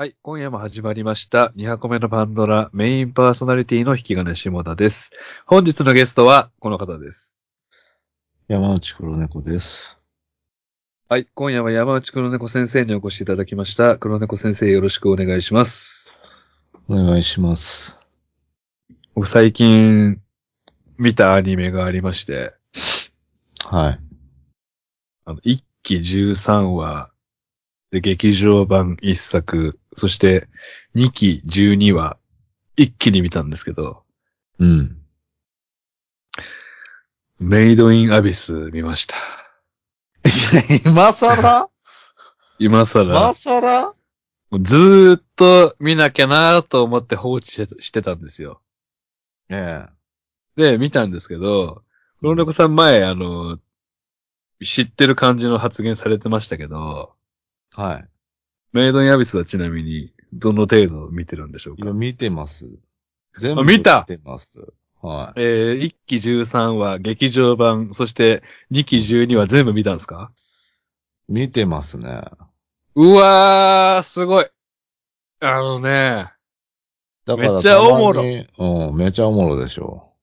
はい、今夜も始まりました。2箱目のパンドラメインパーソナリティの引き金下田です。本日のゲストはこの方です。山内黒猫です。はい、今夜は山内黒猫先生にお越しいただきました。黒猫先生よろしくお願いします。お願いします。僕最近見たアニメがありまして、はい。あの、1期13話で劇場版1作、そして2期12話一気に見たんですけど、うん。メイドインアビス見ました。今更？今更。今更？ずーっと見なきゃなと思って放置してしてたんですよ。えで、見たんですけど、黒猫さん前、あの、知ってる感じの発言されてましたけど、え。はい。メイドインアビスはちなみに、どの程度見てるんでしょうか？今見てます。全部あ見てます。はえー、1期13話、劇場版、そして2期12話全部見たんですか？い。見てますね。うわー、すごい。あのね、だからめっちゃおもろうん、めっちゃおもろでしょ。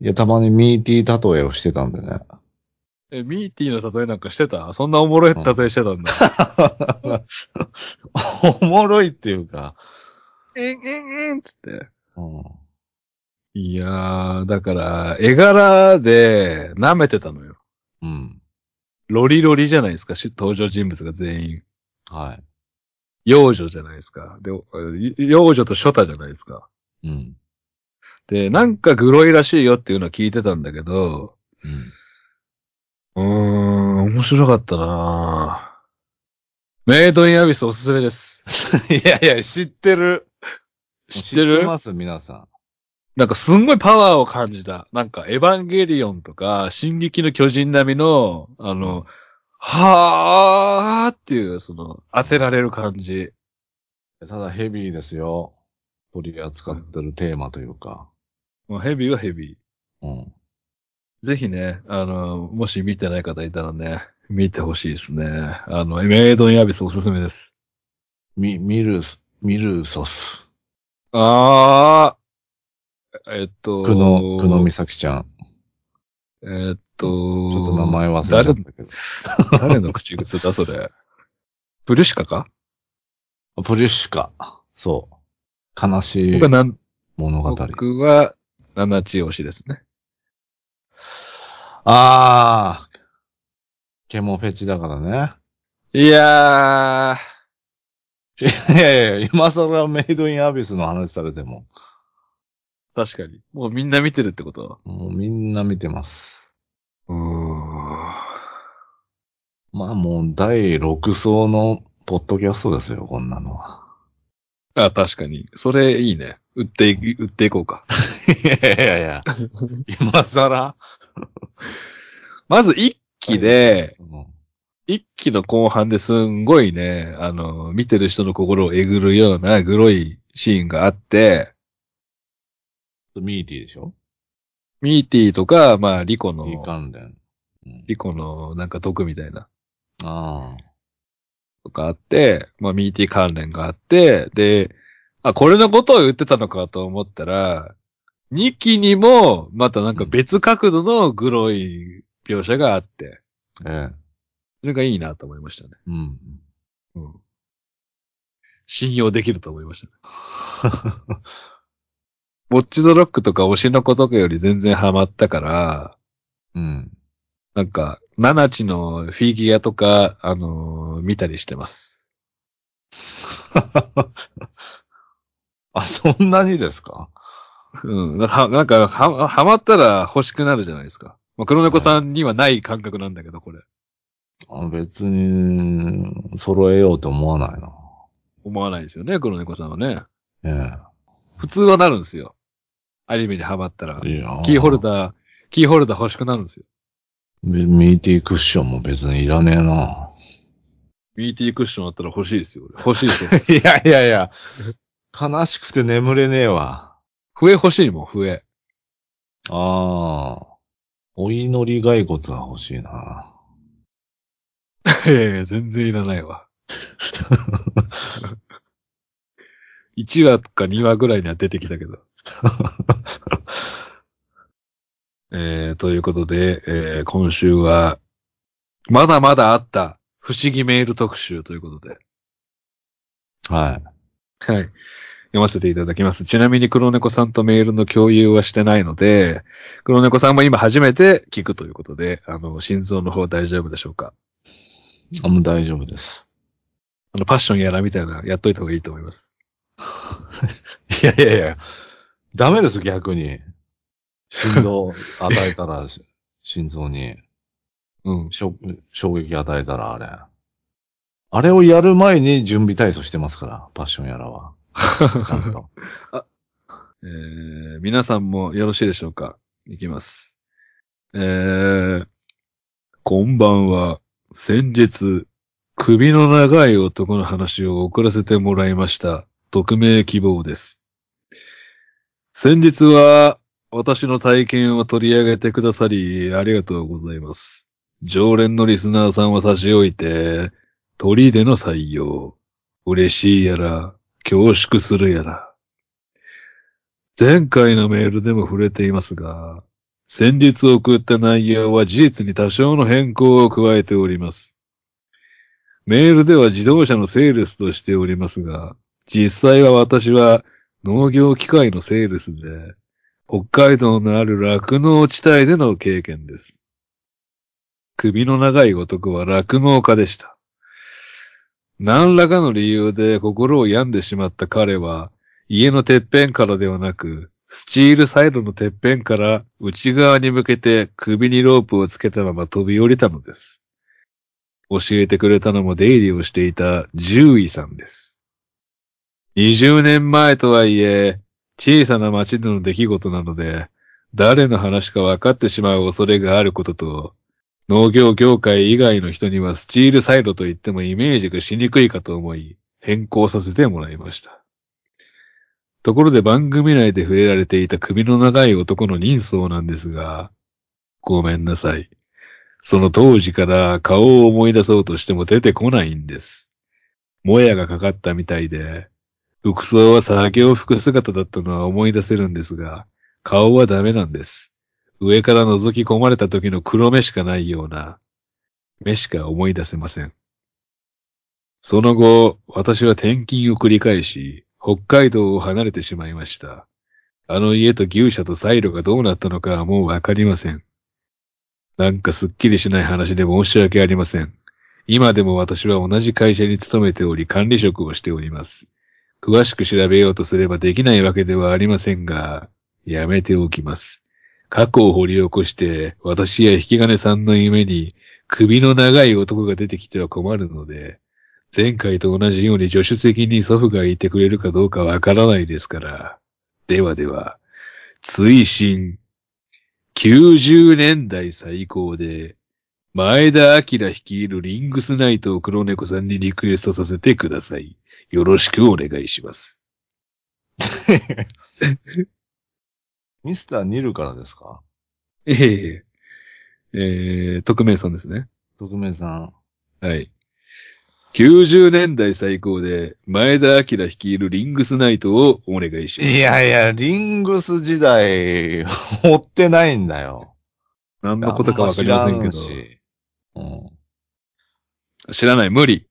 いや、たまにミーティー例えをしてたんでね。え、ミーティーの例えなんかしてた？そんなおもろい例えしてたんだ。おもろいっていうか。えんえんえんつって。うん。いやー、だから、絵柄で舐めてたのよ。うん。ロリロリじゃないですか、し登場人物が全員。は幼女じゃないですか。で、幼女とショタじゃないですか。い。うん。で、なんかグロいらしいよっていうのは聞いてたんだけど、うん。うーん、面白かったなぁメイドインアビスおすすめです。いやいや、知ってる。知ってる？ます、皆さん。なんかすんごいパワーを感じた。なんかエヴァンゲリオンとか、進撃の巨人並みの、あの、はーっていう、その、当てられる感じ。ただヘビーですよ。取り扱ってるテーマというか。もうヘビーはヘビー。うん。ぜひね、あの、もし見てない方いたらね、見てほしいですね。あの、メイドインアビスおすすめです。ミ、ミルス、ミルソス。あー、えっと、久野、久野美咲ちゃん。えっと、ちょっと名前忘れちゃったけど。誰誰の口癖だ、それ？プルシカか？プリュシカ。そう。悲しい物語。僕は、七チ推しですね。あー。ケモフェチだからね。いやいやいや、今更メイドインアビスの話されても。ー、確かに。もうみんな見てるってこと？もうみんな見てます。うーん。まあもう第6層のポッドキャストですよ、こんなのは。あ、確かに。それいいね。売ってい、売っていこうか。いやいやいや、今更、まず一期で、うん。一期の後半ですんごいね、あの、見てる人の心をえぐるようなグロいシーンがあって、ミーティーでしょ？ミーティーとか、まあ、リコのリコのなんか毒みたいな、あとかあって、まあ、ミーティー関連があって、で、あ、これのことを言ってたのかと思ったら、2期にも、またなんか別角度のグロい描写があって、あ、ええ。それがいいなと思いましたね。うん。うん。信用できると思いましたね。ウォッチドロックとか推しの子とかより全然ハマったから、うん。なんか、ナナチのフィギュアとか、あのー見たりしてます。あ、そんなにですか？うん。なんか、なんかは、はまったら欲しくなるじゃないですか。まあ、黒猫さんにはない感覚なんだけど、これ。あ別に、揃えようと思わないな。思わないですよね、黒猫さんはね。え普通はなるんですよ。アニメにハマったらキーホルダー、キーホルダー欲しくなるんですよ。ミミーティークッションも別にいらねえな。ミーティークッションあったら欲しいですよ。俺欲しいですよ。いやいやいや、悲しくて眠れねえわ。笛欲しいもん、笛。ああ。お祈り骸骨が欲しいな。いやいや、全然いらないわ。1話か2話ぐらいには出てきたけど。えー、ということで、えー、今週は、まだまだあった不思議メール特集ということで。はい。はい。読ませていただきます。ちなみに黒猫さんとメールの共有はしてないので、黒猫さんも今初めて聞くということで、あの、心臓の方大丈夫でしょうか？あ、もう大丈夫です。あの、パッションやらみたいなやっといた方がいいと思います。いやいやいや、ダメです、逆に。振動与えたら、し 心臓に、うん。衝撃与えたら、あれ。あれをやる前に準備体操してますから、パッションやらは。ちゃんと。えー、皆さんもよろしいでしょうか？いきます。えー、こんばんは。先日、首の長い男の話を送らせてもらいました。匿名希望です。先日は、私の体験を取り上げてくださり、ありがとうございます。常連のリスナーさんは差し置いて、鳥での採用、嬉しいやら、恐縮するやら。前回のメールでも触れていますが、先日送った内容は事実に多少の変更を加えております。メールでは自動車のセールスとしておりますが、実際は私は農業機械のセールスで、北海道のある酪農地帯での経験です。首の長い男は酪農家でした。何らかの理由で心を病んでしまった彼は、家のてっぺんからではなく、スチールサイドのてっぺんから内側に向けて首にロープをつけたまま飛び降りたのです。教えてくれたのも出入りをしていた獣医さんです。20年前とはいえ、小さな町での出来事なので、誰の話か分かってしまう恐れがあることと、農業業界以外の人にはスチールサイドと言ってもイメージがしにくいかと思い、変更させてもらいました。ところで番組内で触れられていた首の長い男の人相なんですが、ごめんなさい。その当時から顔を思い出そうとしても出てこないんです。もやがかかったみたいで、服装は作業服姿だったのは思い出せるんですが、顔はダメなんです。上から覗き込まれた時の黒目しかないような、目しか思い出せません。その後、私は転勤を繰り返し、北海道を離れてしまいました。あの家と牛舎とサイロがどうなったのかはもうわかりません。なんかすっきりしない話で申し訳ありません。今でも私は同じ会社に勤めており管理職をしております。詳しく調べようとすればできないわけではありませんが、やめておきます。過去を掘り起こして、私や引き金さんの夢に首の長い男が出てきては困るので、前回と同じように助手席に祖父がいてくれるかどうかわからないですから。ではでは、追伸、90年代最高で、前田明率いるリングスナイトを黒猫さんにリクエストさせてください。よろしくお願いします。ミスターニルからですか？えええー、匿名さんですね。特命さん。はい。90年代最高で、前田明率いるリングスナイトをお願いします。いやいや、リングス時代、追ってないんだよ。何のことかわかりませんけど。知らうん。知らない、無理。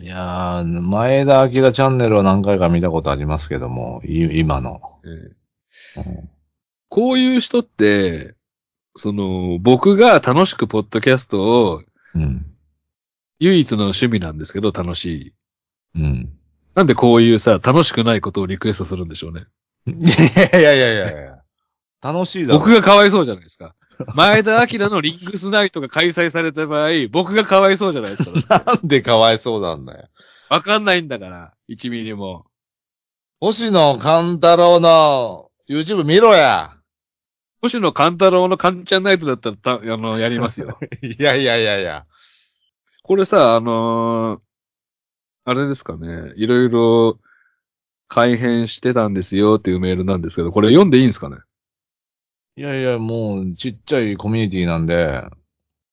いやー、前田明チャンネルは何回か見たことありますけども、い今の。えーうんこういう人って、その、僕が楽しくポッドキャストを、うん。唯一の趣味なんですけど、楽しい。うん。なんでこういうさ、楽しくないことをリクエストするんでしょうね。いやいやいやいやいや。楽しいだろ。僕がかわいそうじゃないですか。前田明のリングスナイトが開催された場合、僕がかわいそうじゃないですか。なんでかわいそうなんだよ。わかんないんだから、1ミリも。星野勘太郎の YouTube 見ろや。星野勘太郎のカンちゃんナイトだったらた、あの、やりますよ。いやいやいやいや。これさ、あのーあれですかね、いろいろ改変してたんですよっていうメールなんですけど、これ読んでいいんですかね？いやいや、もうちっちゃいコミュニティなんで、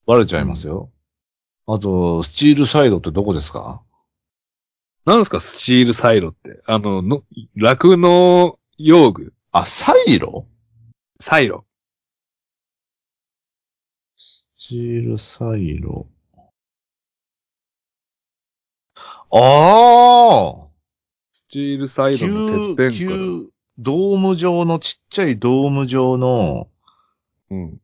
バレちゃいますよ。あと、スチールサイドってどこですか？なんですか、スチールサイロって。あの、の、酪農用具、あ、サイロ？サイロ。スチールサイロ。ああスチールサイロのてっぺんから。旧、ドーム状のちっちゃいドーム状の、うん。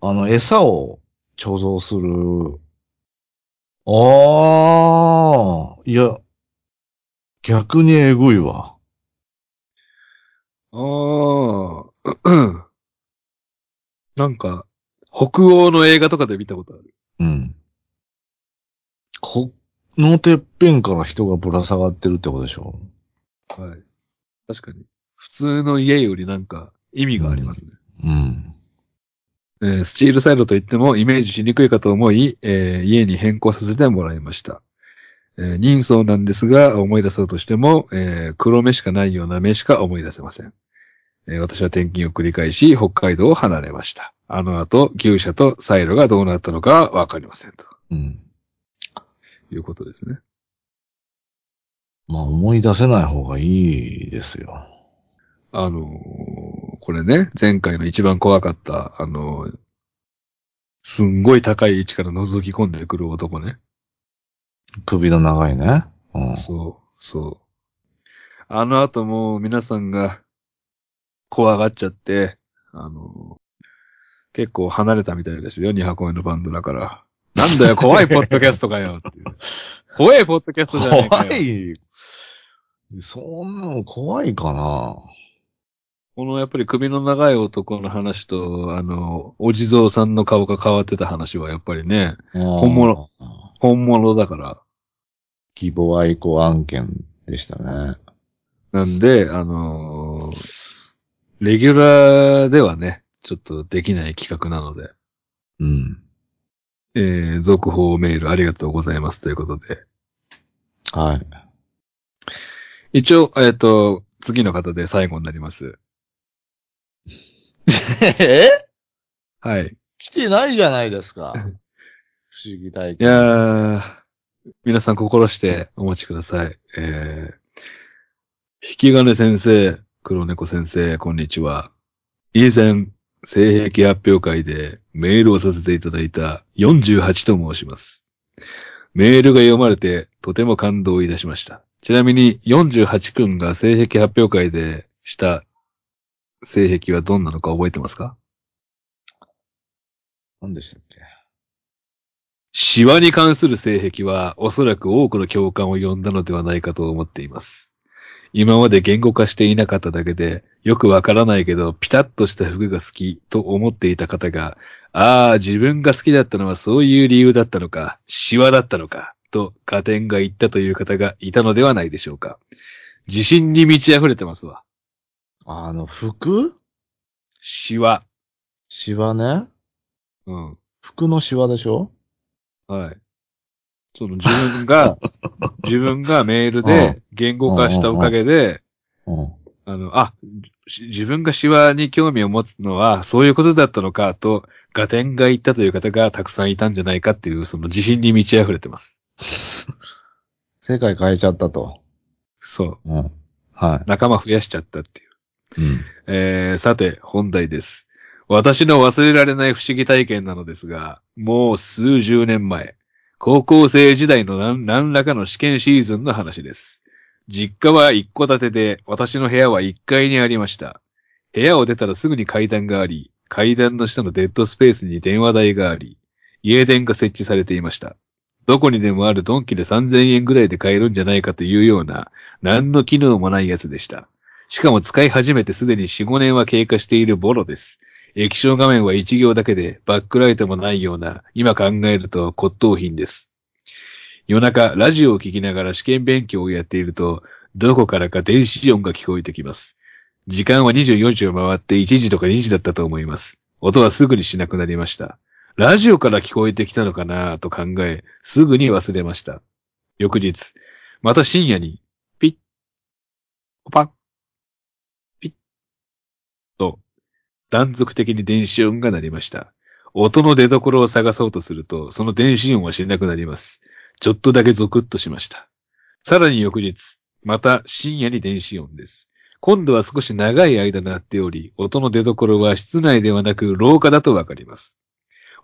あの、餌を貯蔵する。ああ、いや、逆にえぐいわ。ああ。なんか、北欧の映画とかで見たことある。うん。このてっぺんから人がぶら下がってるってことでしょはい。確かに。普通の家よりなんか意味がありますね。うん。えースチールサイドといってもイメージしにくいかと思い、えー家に変更させてもらいました。えー人相なんですが、思い出そうとしても、えー黒目しかないような目しか思い出せません。えー私は転勤を繰り返し、北海道を離れました。あの後、牛舎とサイロがどうなったのかはわかりません。とうん。いうことですね。まあ思い出せない方がいいですよ。あのーこれね、前回の一番怖かった、あのーすんごい高い位置から覗き込んでくる男ね。首の長いね。うん。そう、そう。あの後もう皆さんが怖がっちゃって、あの、結構離れたみたいですよ、二箱目のバンドだから。なんだよ、怖いポッドキャストかよっていう。怖いポッドキャストじゃねえかよ。怖い。そんなの怖いかなこのやっぱり首の長い男の話と、あの、お地蔵さんの顔が変わってた話はやっぱりね、本物。本物だから。希望愛好案件でしたね。なんで、あのーレギュラーではね、ちょっとできない企画なので、うん。えー、続報メールありがとうございますということで。はい。一応、えっ、と、次の方で最後になります。え？はい。来てないじゃないですか。不思議体験。いやー、皆さん心してお待ちください。えー、引き金先生、黒猫先生、こんにちは。以前、性癖発表会でメールをさせていただいた48と申します。メールが読まれてとても感動いたしました。ちなみに48君が性癖発表会でした性癖はどんなのか覚えてますか？何でしたっけ？シワに関する性癖はおそらく多くの共感を呼んだのではないかと思っています。今まで言語化していなかっただけで、よくわからないけど、ピタッとした服が好きと思っていた方が、ああ、自分が好きだったのはそういう理由だったのか、シワだったのか、と加点が言ったという方がいたのではないでしょうか。自信に満ち溢れてますわ。あの、服？シワ。シワね。うん。服のシワでしょ？はい。その自分が、自分がメールで言語化したおかげで、うん。あの、あ、し自分がシワに興味を持つのはそういうことだったのかと、ガテンが言ったという方がたくさんいたんじゃないかっていう、その自信に満ち溢れてます。世界変えちゃったと。そう。うん。は仲間増やしちゃったっていう。い。うん。えー、さて、本題です。私の忘れられない不思議体験なのですが、もう数十年前、高校生時代の何何らかの試験シーズンの話です。実家は一戸建てで、私の部屋は1階にありました。部屋を出たらすぐに階段があり、階段の下のデッドスペースに電話台があり、家電が設置されていました。どこにでもあるドンキで3000円ぐらいで買えるんじゃないかというような、何の機能もないやつでした。しかも使い始めてすでに4、5年は経過しているボロです。液晶画面は1行だけでバックライトもないような、今考えると骨董品です。夜中、ラジオを聞きながら試験勉強をやっていると、どこからか電子音が聞こえてきます。時間は24時を回って1時とか2時だったと思います。音はすぐにしなくなりました。ラジオから聞こえてきたのかなと考え、すぐに忘れました。翌日、また深夜に、ピッ、パッ、ピッ、と、断続的に電子音が鳴りました。音の出所を探そうとすると、その電子音はしなくなります。ちょっとだけゾクッとしました。さらに翌日、また深夜に電子音です。今度は少し長い間鳴っており、音の出所は室内ではなく廊下だとわかります。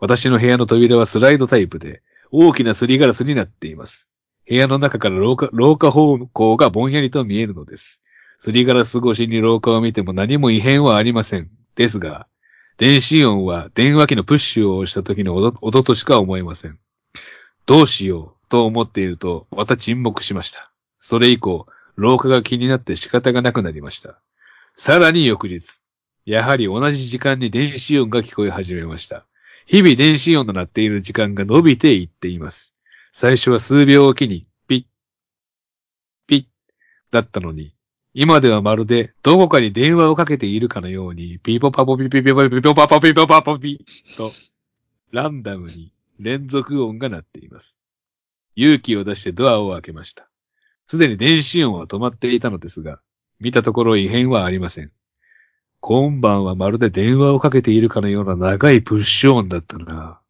私の部屋の扉はスライドタイプで、大きなすりガラスになっています。部屋の中から廊下、廊下方向がぼんやりと見えるのです。すりガラス越しに廊下を見ても何も異変はありません。ですが、電子音は電話機のプッシュを押した時の音音としか思えません。どうしようと思っていると、また沈黙しました。それ以降、廊下が気になって仕方がなくなりました。さらに翌日、やはり同じ時間に電子音が聞こえ始めました。日々電子音の鳴っている時間が伸びていっています。最初は数秒おきに、ピッ、ピッ、だったのに、今ではまるでどこかに電話をかけているかのように、ピポパポピピピポピポパポピポパポピと、ランダムに連続音が鳴っています。勇気を出してドアを開けました。すでに電子音は止まっていたのですが、見たところ異変はありません。今晩はまるで電話をかけているかのような長いプッシュ音だったな。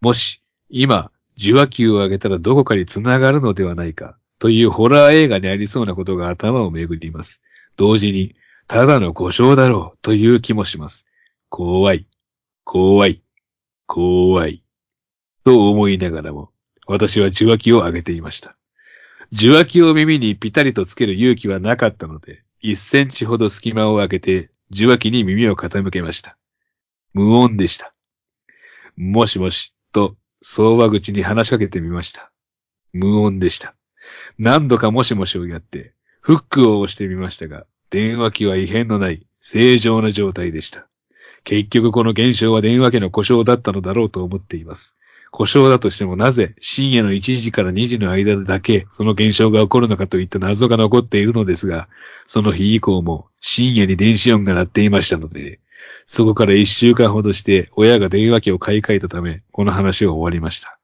もし、今、受話器を上げたらどこかに繋がるのではないか、というホラー映画にありそうなことが頭をめぐります。同時に、ただの故障だろう、という気もします。怖い、怖い、怖い。と思いながらも、私は受話器を上げていました。受話器を耳にピタリとつける勇気はなかったので、一センチほど隙間を空けて、受話器に耳を傾けました。無音でした。もしもし、と、相話口に話しかけてみました。無音でした。何度かもしもしをやって、フックを押してみましたが、電話機は異変のない、正常な状態でした。結局この現象は電話機の故障だったのだろうと思っています。故障だとしてもなぜ深夜の1時から2時の間だけその現象が起こるのかといった謎が残っているのですが、その日以降も深夜に電子音が鳴っていましたので、そこから1週間ほどして親が電話機を買い替えたため、この話は終わりました。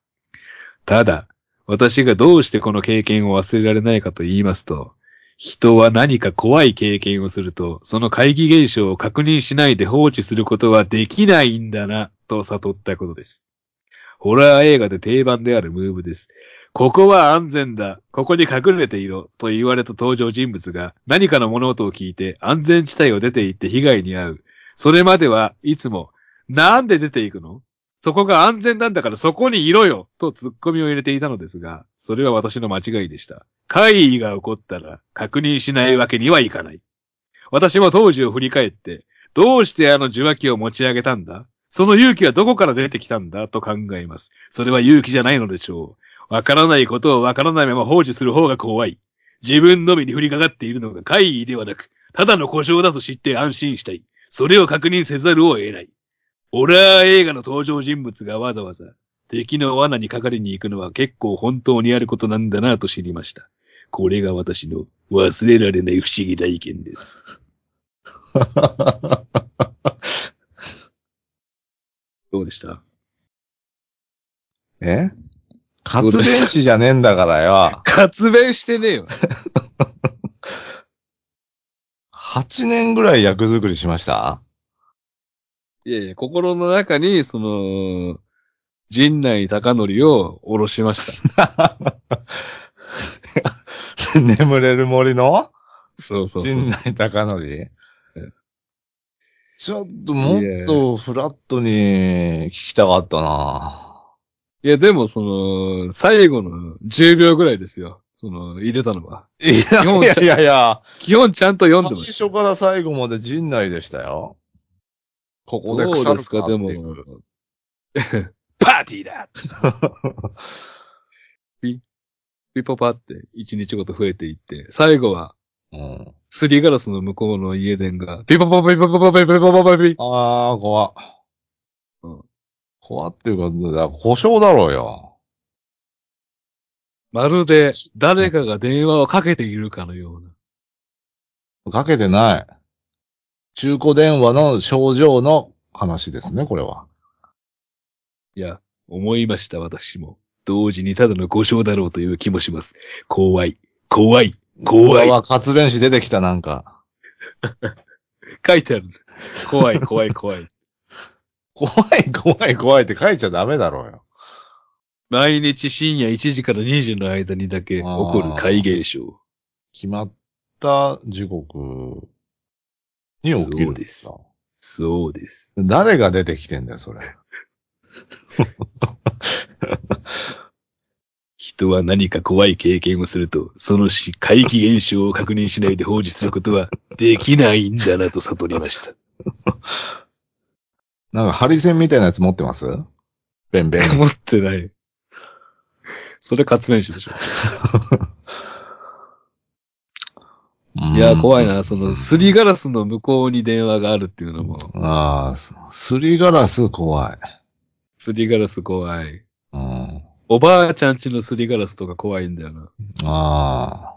ただ、私がどうしてこの経験を忘れられないかと言いますと、人は何か怖い経験をすると、その怪奇現象を確認しないで放置することはできないんだな、と悟ったことです。ホラー映画で定番であるムーブです。ここは安全だ。ここに隠れていろ。と言われた登場人物が何かの物音を聞いて安全地帯を出て行って被害に遭う。それまではいつも、なんで出ていくの？そこが安全なんだからそこにいろよと突っ込みを入れていたのですが、それは私の間違いでした。怪異が起こったら確認しないわけにはいかない。私も当時を振り返って、どうしてあの受話器を持ち上げたんだ？その勇気はどこから出てきたんだと考えます。それは勇気じゃないのでしょう。わからないことをわからないまま放置する方が怖い。自分のみに降りかかっているのが怪異ではなく、ただの故障だと知って安心したい。それを確認せざるを得ない。ホラー映画の登場人物がわざわざ敵の罠にかかりに行くのは結構本当にあることなんだなと知りました。これが私の忘れられない不思議体験です。どうでした？え？活弁士じゃねえんだからよ。活弁してねえよ。8年ぐらい役作りしました？いやいや、心の中に、その、陣内高則を下ろしました。眠れる森の？そうそうそう。陣内高則？えちょっともっとフラットに聞きたかったないや、でも、その、最後の10秒ぐらいですよ。その、入れたのは。いやいやいやいや、基本ちゃんと読んでま最し初から最後まで陣内でしたよ。こた。こで腐るかってですか、でもいう。パーティーだピポパって一日ごと増えていって、最後は、うん。すりガラスの向こうの家電が、ピポポピポポポピポポポピああ、怖っ。うん怖っていうか、だから故障だろうよ。まるで誰かが電話をかけているかのような。かけてない。中古電話の症状の話ですね、これは。いや、思いました、私も。同時にただの故障だろうという気もします。怖い、怖い、怖い。は活弁士出てきた、なんか。書いてある。怖い、怖い、怖い。怖い、怖い、怖いって書いちゃダメだろうよ。毎日深夜1時から2時の間にだけ起こる怪現象。決まった時刻に起きるんですかそうです。誰が出てきてんだよ、それ。人は何か怖い経験をすると、そのし怪奇現象を確認しないで放置することはできないんだなと悟りました。なんか、ハリセンみたいなやつ持ってます？ベンベン。持ってない。それ活面師でしょ。いや、怖いな。その、すりガラスの向こうに電話があるっていうのも、ああ、すすりガラス怖い。すりガラス怖い。うん。おばあちゃんちのすりガラスとか怖いんだよな。ああ。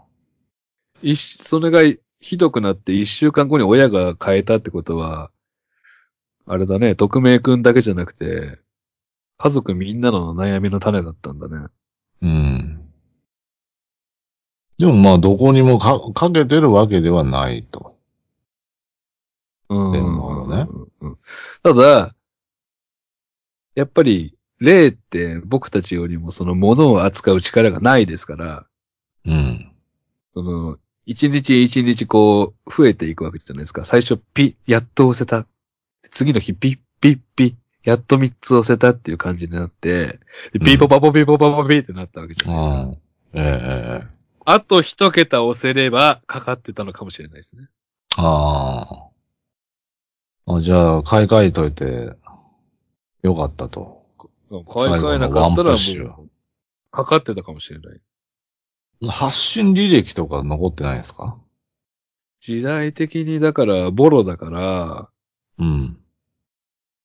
一しそれがひどくなって一週間後に親が変えたってことは、あれだね、匿名くんだけじゃなくて、家族みんなの悩みの種だったんだね。うん。でもまあ、どこにもかかけてるわけではないと。うん電話をねうんただ、やっぱり、霊って僕たちよりもその物を扱う力がないですから、うん。その、一日一日こう、増えていくわけじゃないですか。最初、ピ、やっと押せた。次の日、ピッ、ピッ、ピッ、やっと三つ押せたっていう感じになって、ピーポパポピーポパポピーってなったわけじゃないですか。ああ。ええええあと一桁押せれば、かかってたのかもしれないですね。ああ。あ、じゃあ、買い替えといて、よかったと。買い替えなかったらもう、かかってたかもしれない。発信履歴とか残ってないんですか？時代的にだから、ボロだから、うん。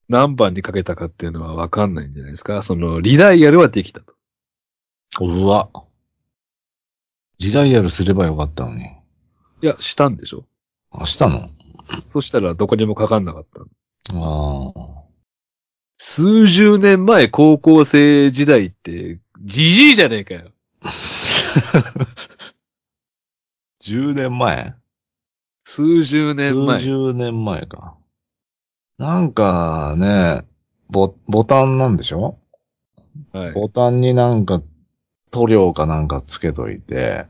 何番にかけたかっていうのはわかんないんじゃないですか？その、リダイヤルはできたと。うわ。リダイヤルすればよかったのに。いや、したんでしょあ、したの？そしたらどこにもかかんなかった。ああ。数十年前高校生時代って、じじいじゃねえかよ。10年前？数十年前。数十年前か。なんかね、ボ、ボタンなんでしょ？はい。ボタンになんか塗料かなんかつけといて、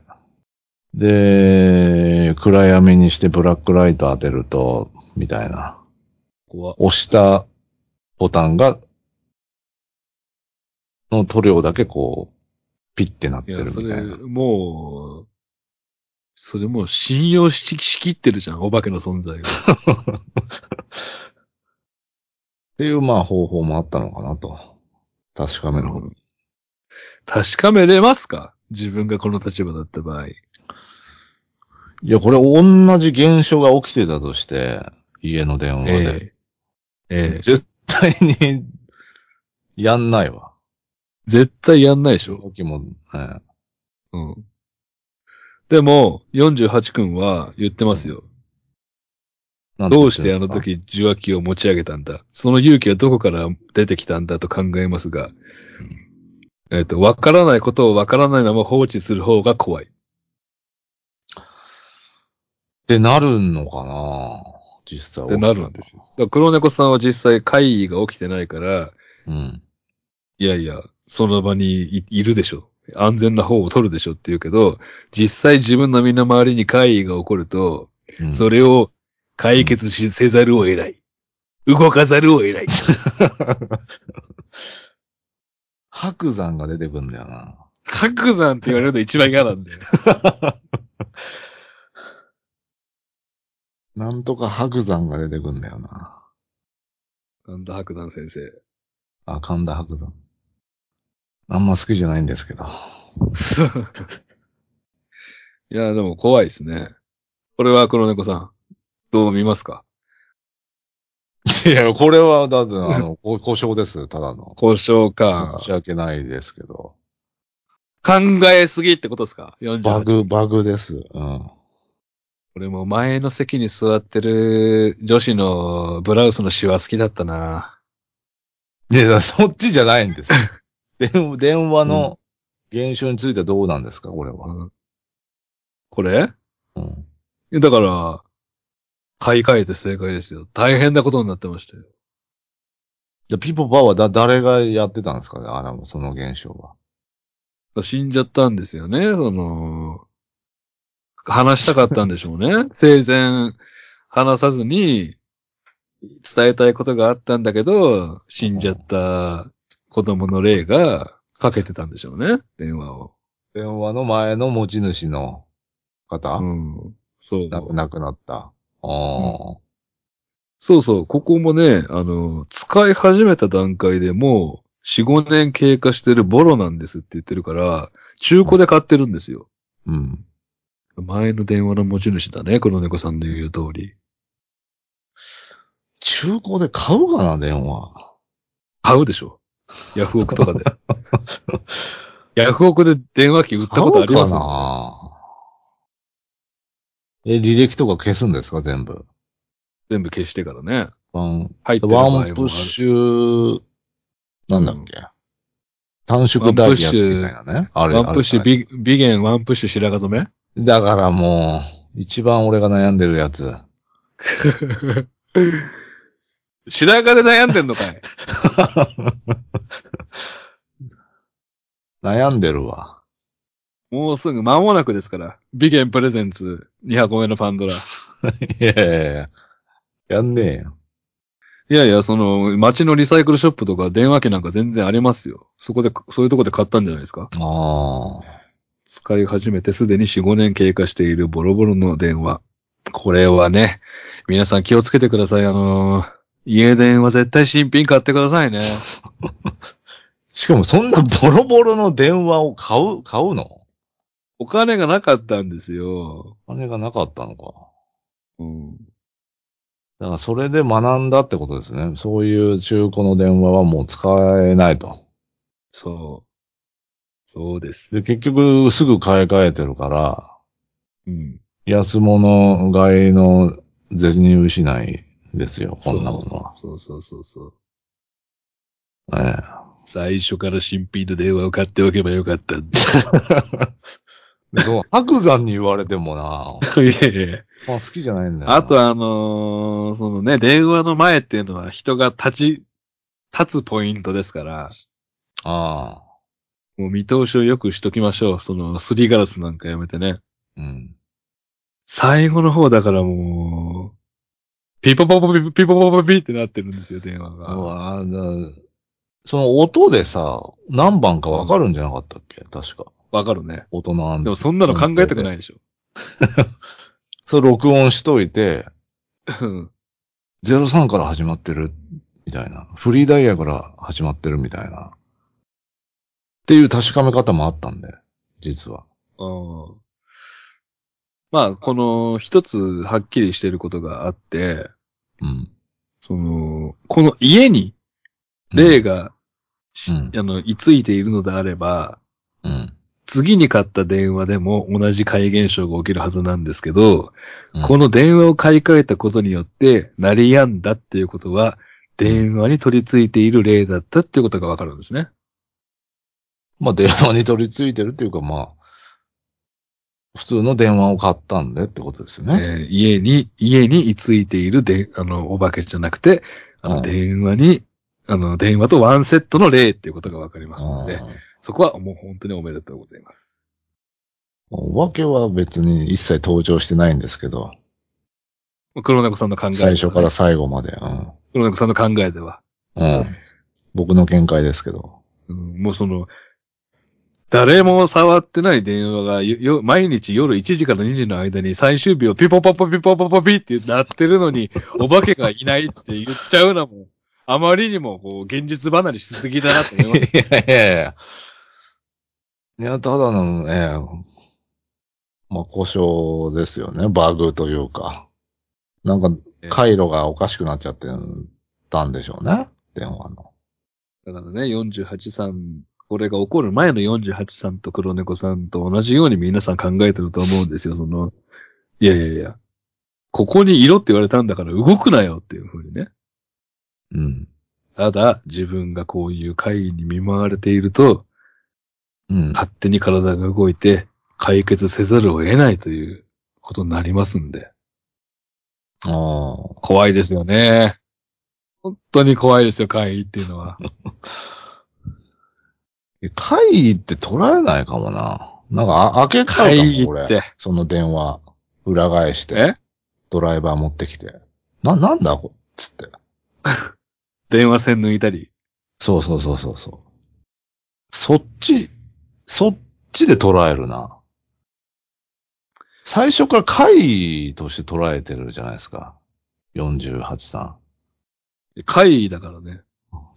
で、暗闇にしてブラックライト当てると、みたいな。怖押したボタンが、の塗料だけこう、ピッてなってるみたいな。、もう、それもう信用ししきってるじゃん、お化けの存在を。っていうまあ方法もあったのかなと。確かめる方うん確かめれますか？自分がこの立場だった場合。いや、これ同じ現象が起きてたとして、家の電話で。ええ。ええ。絶対に、やんないわ。絶対やんないでしょ？時も、はいうん。でも、48君は言ってますよ。なんてどうしててあの時受話器を持ち上げたんだ？その勇気はどこから出てきたんだと考えますが、えっ、と、わからないことをわからないまま放置する方が怖い。ってなるのかな？実際ってなるんですよ。だから黒猫さんは実際会議が起きてないから、うん。いやいや、その場にいいるでしょ。安全な方を取るでしょって言うけど、実際自分の身の回りに会議が起こると、うんそれを解決し、せざるを得ない。動かざるを得ない。白山が出てくんだよな。白山って言われると一番嫌なんだよ。なんとか白山が出てくんだよな。なんだ白山先生。あ、神田白山。あんま好きじゃないんですけど。いや、でも怖いですね。これは黒猫さん、どう見ますか？いや、これは、だって、あの、こ故障です、ただの。交渉か申。し訳ないですけど。考えすぎってことですか ?48。バグ、バグです。うん。これも前の席に座ってる女子のブラウスのシワ好きだったな。いや、そっちじゃないんですよ。電電話の現象についてはどうなんですか、これは。うんこれ？うん。いやだから、買い替えて正解ですよ。大変なことになってましたよ。でピポパはだ、誰がやってたんですか？ねあの、その現象は。死んじゃったんですよね、その、話したかったんでしょうね。生前、話さずに、伝えたいことがあったんだけど、死んじゃった子供の霊がかけてたんでしょうね、電話を。電話の前の持ち主の方、うん。そう。亡くなった。ああ、そうそう、ここもね、あの、使い始めた段階でもう、4、5年経過してるボロなんですって言ってるから、中古で買ってるんですよ。うん。前の電話の持ち主だね、この猫さんの言う通り。中古で買うかな、電話。買うでしょ。ヤフオクとかで。ヤフオクで電話機売ったことあります？かなえ、履歴とか消すんですか、全部。全部消してからね。ワン、入ってる場合もあるワンプッシュ、なんだっけ、短縮ダイヤみたいなね。あれ、ワンプッシュ、ビゲン、ワンプッシュ、白髪染め？だからもう、一番俺が悩んでるやつ。白髪で悩んでんのかい？悩んでるわ。もうすぐ間もなくですから。ビゲンプレゼンツ2箱目のパンドラ。いやいやいや。やんねえよ。いやいや、その、街のリサイクルショップとか電話機なんか全然ありますよ。そこで、そういうとこで買ったんじゃないですか？ああ。使い始めてすでに4、5年経過しているボロボロの電話。これはね、皆さん気をつけてください。あのー家電は絶対新品買ってくださいね。しかもそんなボロボロの電話を買う、買うの？お金がなかったんですよ。お金がなかったのか。うん。だからそれで学んだってことですね。そういう中古の電話はもう使えないと。そう。そうです。で、結局すぐ買い替えてるから、うん。安物買いの銭失いですよ、こんなものは。そうそうそうそう。え最初から新品の電話を買っておけばよかったんだ。え。そう、白山に言われてもな、いやいやまあ好きじゃないんだよな。あとあのーそのね、電話の前っていうのは人が立ち、立つポイントですから、ああ。もう見通しをよくしときましょう。その、すりガラスなんかやめてね。うん。最後の方だからもう、ピポポポピピポポポピってなってるんですよ、電話うが。わだその音でさ、何番かわかるんじゃなかったっけ？確か。わかるね。音の案でもそんなの考えたくないでしょ。それ録音しといて、うん03から始まってる、みたいな。フリーダイヤから始まってるみたいな。っていう確かめ方もあったんで、実は。うんまあ、この一つはっきりしてることがあって、うん。その、この家に霊がし、うんあの、居ついているのであれば、うん。次に買った電話でも同じ怪現象が起きるはずなんですけど、うんこの電話を買い替えたことによって、鳴り止んだっていうことは、電話に取り付いている霊だったっていうことがわかるんですね。まあ、電話に取り付いてるっていうか、まあ、普通の電話を買ったんでってことですよね。えー家に、家に居ついているで、あの、お化けじゃなくて、あの、うん電話に、あの、電話とワンセットの霊っていうことがわかりますのであ、そこはもう本当におめでとうございます。ーお化けは別に一切登場してないんですけど、黒猫さんの考えね、最初から最後まで。黒猫さんの考えでは。うん。うん。僕の見解ですけど。うんもうその、誰も触ってない電話がよよ毎日夜1時から2時の間に最終日をピポポポピポポポピってなってるのに、お化けがいないって言っちゃうのも、あまりにもこう現実離れしすぎだなと思います。いやいやいや。いや、ただのね、まあ、故障ですよね。バグというか。なんか、回路がおかしくなっちゃってたんでしょうね。電話の。だからね、48さん、これが起こる前の48さんと黒猫さんと同じように皆さん考えてると思うんですよ、その、いやいやいや、ここにいろって言われたんだから動くなよっていうふうにね。うん。ただ、自分がこういう会に見舞われていると、うん。勝手に体が動いて解決せざるを得ないということになりますんで、ああ。怖いですよね。本当に怖いですよ、怪異っていうのは。え怪異って捉えないかもな。なんか、あ開けちゃうか怪異も、俺。って。その電話、裏返して、え？ドライバー持ってきて。な、なんだこつって。電話線抜いたり？そうそうそうそうそう。そっち、そっちで捉えるな。最初から怪異として捉えてるじゃないですか。48さん。怪異だからね。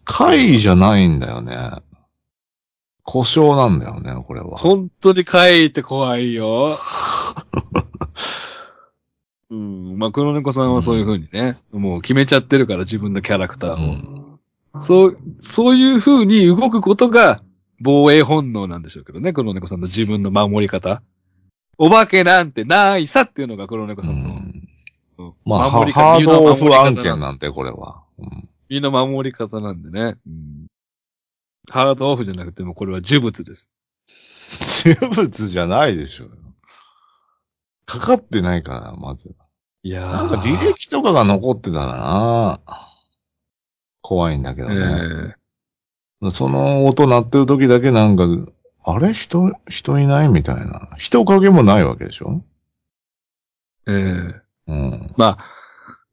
怪異じゃないんだよね。故障なんだよね、これは。本当に怪異って怖いよ。うん。まあ、黒猫さんはそういう風にね、もう決めちゃってるから、自分のキャラクターを。うんそう、そういう風に動くことが防衛本能なんでしょうけどね、黒猫さんの自分の守り方。お化けなんてないさっていうのが黒猫うさんの。んうんまあ、ハードオフ案件なんて、これは。うん身の守り方なんでね。うんハードオフじゃなくてもこれは呪物です。呪物じゃないでしょ。かかってないから、まず。いやー。なんか履歴とかが残ってたらな怖いんだけどえね。えその音鳴ってる時だけなんか、あれ？人、人いないみたいな。人影もないわけでしょ？ええうん。まあ、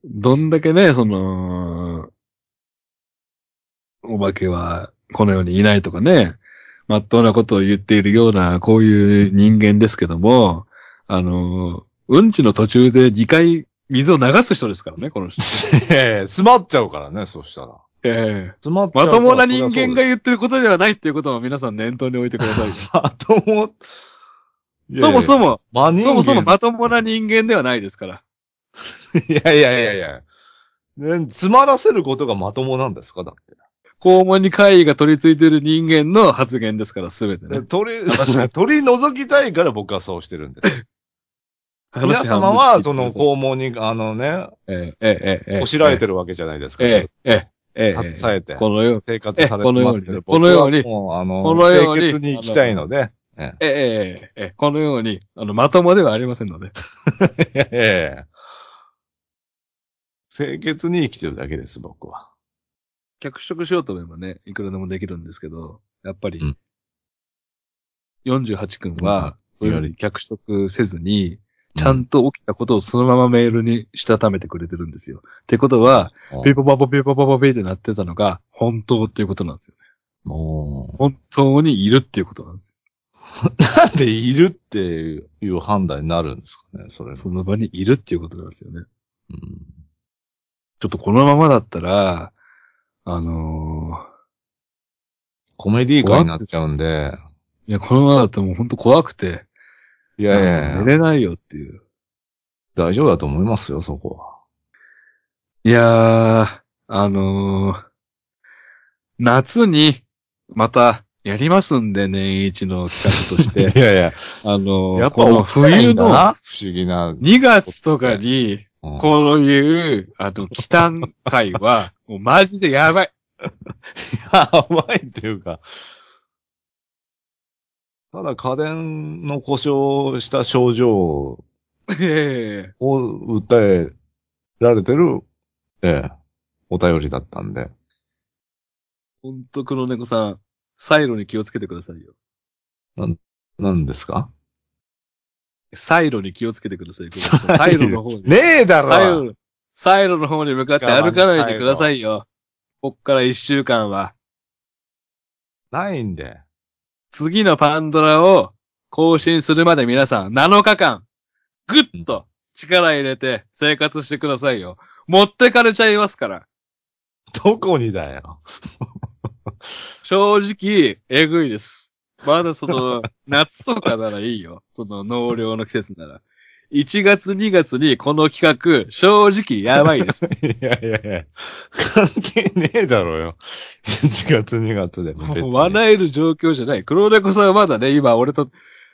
どんだけね、その、お化けはこの世にいないとかね、まっとうなことを言っているような、こういう人間ですけども、あの、うんちの途中で2回水を流す人ですからね、この人。ええ詰まっちゃうからね、そしたら。ええ詰まっちゃうからまともな人間が言ってることではないっていうことを皆さん念頭に置いてください まとも。そもそも、そもそもまともな人間ではないですから。いやいやいやいや。ね、詰まらせることがまともなんですかだって。肛門に怪異が取り付いている人間の発言ですから、すべてね。取り、取り除きたいから僕はそうしてるんです。皆話様は、その肛門に、あのね、ええ、ええ、ええ。こしらえてるわけじゃないですか。ええ、ええ、ええ。携えてこのよう生活されてますけど、えこのように僕はもう、あの、このように清潔に行きたいので、えええ、ええ、ええ、このように、あの、まともではありませんので。えええ清潔に生きてるだけです、僕は。脚色しようと思えばね、いくらでもできるんですけど、やっぱりうん、48君は、うんそういうふうに脚色せずに、ちゃんと起きたことをそのままメールにしたためてくれてるんですよ。ってことは、うんピーポパポピーポパポピーってなってたのが、本当っていうことなんですよね。も本当にいるっていうことなんですう、なんでいるっていう判断になるんですかね、それよ。その場にいるっていうことなんですよね。うんちょっとこのままだったら、あのコメディー界になっちゃうんで、ーいや、このままだともう本当怖くて、いやいやいや寝れないよっていう。大丈夫だと思いますよ、そこは。いやー、あのー夏に、また、やりますんで、年一の企画としいて。やいや、あのーやっぱ冬の不思議な。2月とかに、うんこういう、あの、期間会は、もうマジでやばい。やばいっていうか、ただ家電の故障した症状ええを訴えられてる、ええ、お便りだったんで。ほんと黒猫さん、サイロに気をつけてくださいよ。何ですか？サイロに気をつけてください。サイロの方に。ねえだろサイロ、サイロの方に向かって歩かないでくださいよ。こっから一週間は。ないんで。次のパンドラを更新するまで皆さん7日間、ぐっと力入れて生活してくださいよ。持ってかれちゃいますから。どこにだよ。正直、えぐいです。まだその、夏とかならいいよ。その納涼の季節なら。1月2月にこの企画、正直やばいです。いやいやいや、関係ねえだろうよ。1月2月でも別に。もう笑える状況じゃない。黒猫さんはまだね、今俺と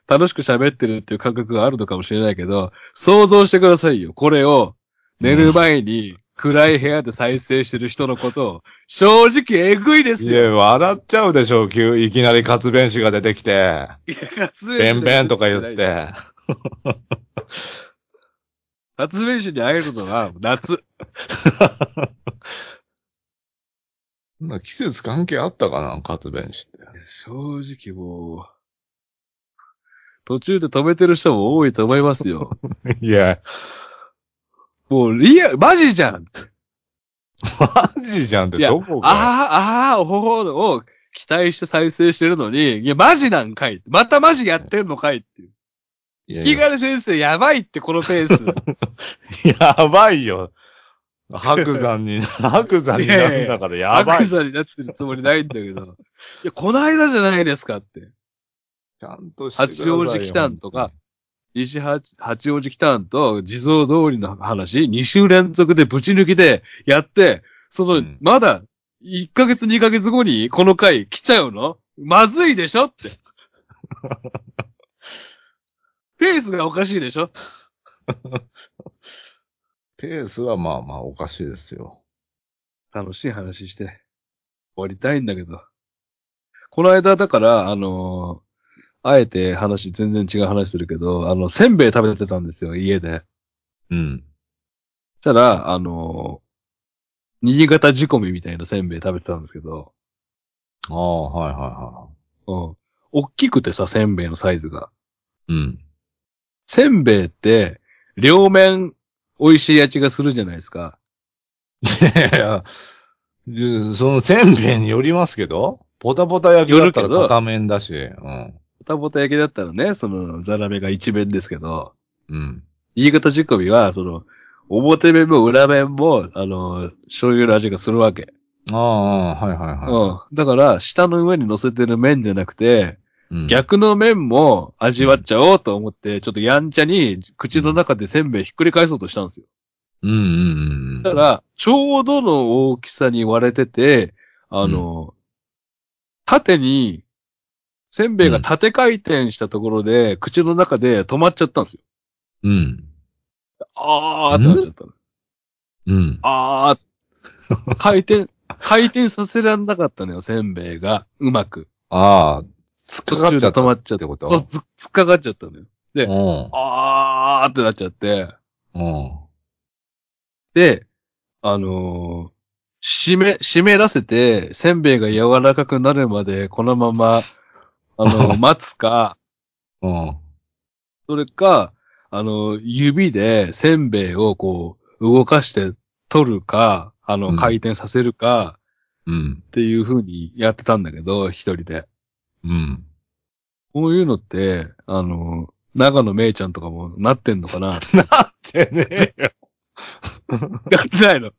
楽しく喋ってるっていう感覚があるのかもしれないけど、想像してくださいよ。これを寝る前に暗い部屋で再生してる人のことを、正直えぐいですいよ。や、笑っちゃうでしょ、急いきなり活弁士が出てきて、ベンベンとか言っ。て。発明士に会えるのは夏。そんな季節関係あったかな活弁士って。正直もう、途中で止めてる人も多いと思いますよ。いや、もうリアル、マジじゃんマジじゃんっていやどこが？ああ、ああ、おほほを期待して再生してるのに、いや、マジなんかい。またマジやってんのかいっていう。いや引き金先生やばいって、このペース。やばいよ。白山に、白山になるんだからやばい。悪座になってるつもりないんだけど。いや、この間じゃないですかって。ちゃんとしてくださいよ八王子来たんとか。西八八王子来たんと地蔵通りの話、2週連続でぶち抜きでやって、その、うんまだ、1ヶ月2ヶ月後にこの回来ちゃうの？まずいでしょって。ペースがおかしいでしょ？ペースはまあまあおかしいですよ。楽しい話して、終わりたいんだけど。この間、だから、あのーあえて話、全然違う話するけど、あの、せんべい食べてたんですよ、家で。うん。そしたら、あのー新潟仕込みみたいなせんべい食べてたんですけど、ああ、はいはうん。大きくてさ、せんべいのサイズが。いはい。うん。せんべいって、両面美味しい味がするじゃないですか。いや、じそのせんべいによりますけど、ポタポタ焼きだったら片面だし、うん。ボタボタ焼きだったらね、その、ザラメが一面ですけど、うん。新潟仕込みは、その、表面も裏面も、あの、醤油の味がするわけ。ああ、はいはいはうん。だから、下の上に乗せてる麺じゃなくて、い。うん、逆の麺も味わっちゃおうと思って、ちょっとやんちゃに口の中でせんべいひっくり返そうとしたんですよ。うんうんうん。だから、ちょうどの大きさに割れてて、あの、縦に、せんべいが縦回転したところで、口の中で止まっちゃったんですよ。うん。あーってなっちゃったの。うん？あー、回転、回転させらんなかったのよ、せんべいが。うまく。ああ、突っかかっちゃった途中で止まっちゃってことそう、つ、突っかかっちゃったのよ。でうん。あーってなっちゃって。うん。で、あのー湿め、湿らせて、せんべいが柔らかくなるまで、このまま、あの、待つか、うん。それか、あの、指でせんべいをこう、動かして取るか、あの、うん回転させるか、うん。っていう風にやってたんだけど、一人で。うん。こういうのって、あの、長野めいちゃんとかもなってんのかな？なってねえよ。やってないの？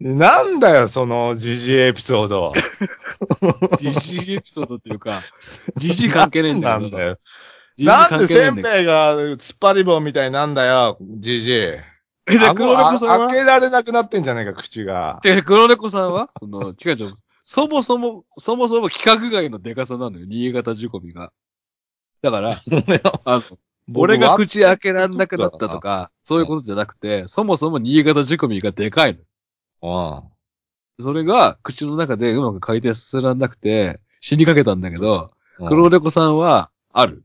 なんだよ、そのジジイエピソード。じじいエピソードっていうか、じじい関係ねえんだけど。なんだよ。なんでせんべいが突っ張り棒みたいになんだよ、ジジイ。え、で、黒猫さんは？開けられなくなってんじゃねえか、口が。違う黒猫さんは？その、違う違う。そもそも、そもそも規格外のデカさなのよ、新潟仕込みが。だから、あの、俺が口開けらんなくなったとか、そういうことじゃなくて、そもそも新潟仕込みがでかいの。うそれが口の中でうまく回転させらんなくて、死にかけたんだけど、ん。黒猫さんは、ある。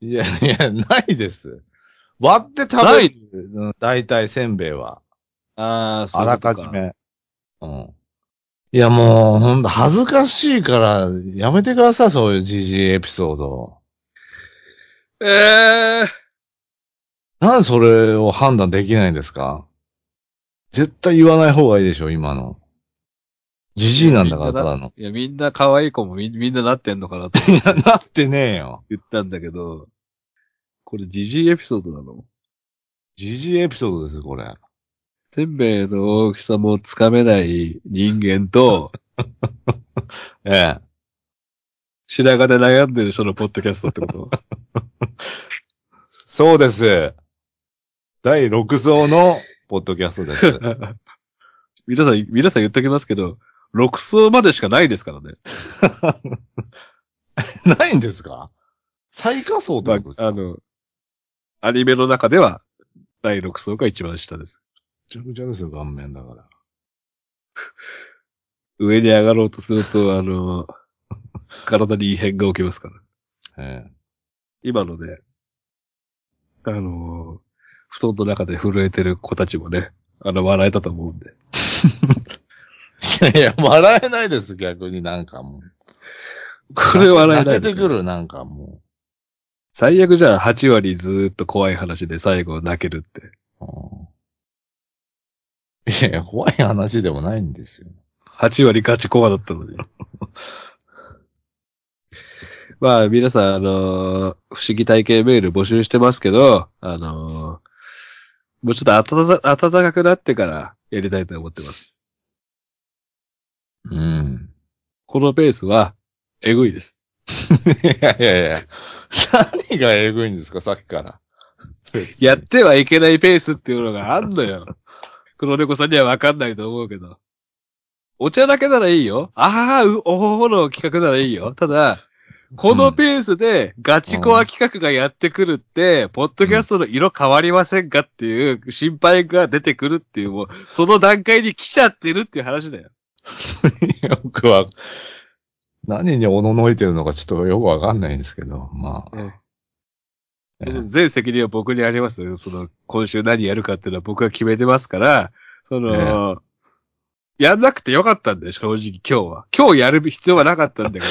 いやいや、ないです。割って食べる。うん大体せんべいは。ああ、そうあらいうことかじめ。うん。いやもう、ほんと恥ずかしいから、やめてください、そういうジジイエピソード。ええー、なんでそれを判断できないんですか？絶対言わない方がいいでしょ、今の。ジジイなんだから、ただの。いや、みんな可愛い子もみみんななってんのかなと いや、なってねえよ。言ったんだけど、これジジイエピソードなの？ジジイエピソードです、これ。せんべいの大きさもつかめない人間と、ええ。白髪で悩んでる人のポッドキャストってこと？そうです。第6層のポッドキャストです。皆さん、皆さん言っときますけど、6層までしかないですからね。ないんですか？最下層とか？あ、あの、アニメの中では、第6層が一番下です。めちゃくちゃですよ、顔面だから。上に上がろうとすると、あの、体に異変が起きますから。え今ので、あの、布団の中で震えてる子たちもね、あの、笑えたと思うんで。いや、笑えないです、逆になんかもう。これ笑えない。泣けてくる、なんかも最悪じゃあ8割ずーっと怖い話で最後泣けるって。う。うんいやいや、怖い話でもないんですよ。8割ガチコアだったのに。まあ、皆さん、あのー不思議体験メール募集してますけど、あのーもうちょっと暖か暖かくなってからやりたいと思ってます。うん。このペースは、えぐいです。いやいやいや、何がえぐいんですか、さっきから。やってはいけないペースっていうのがあんのよ。黒猫さんにはわかんないと思うけど。お茶だけならいいよ。ああ、うおほほの企画ならいいよ。ただ、このペースでガチコア企画がやってくるって、ポッドキャストの色変わりませんかっていう心配が出てくるっていう、もう、その段階に来ちゃってるっていう話だよ。よくは、何におののいてるのかちょっとよくわかんないんですけど、まあ。ええ全責任は僕にありますよ。その、今週何やるかっていうのは僕が決めてますから、その、やんなくてよかったんだよ、正直今日は。今日やる必要はなかったんだけ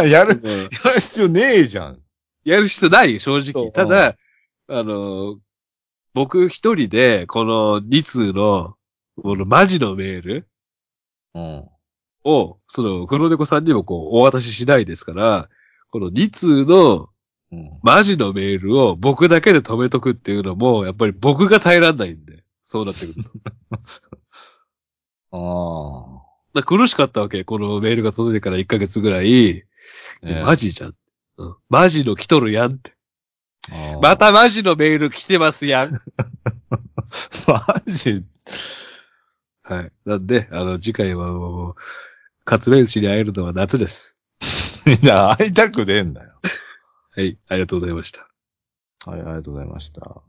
ど、やる、うんやる必要ねえじゃん。やる必要ないよ、正直。ただ、あの、僕一人で、この2通の、このマジのメールうん。を、その、黒猫さんにもこう、お渡ししないですから、この2通のうん。マジのメールを僕だけで止めとくっていうのも、やっぱり僕が耐えらんないんで、そうなってくると。あだから苦しかったわけ。このメールが届いてから1ヶ月ぐらい、マジじゃん。うん、マジの来とるやんって。またマジのメール来てますやん。マジ？はい。なんで、あの、次回はもう、活弁士に会えるのは夏です。いや、会いたくねえんだよ。はい。ありがとうございました。はい、ありがとうございました。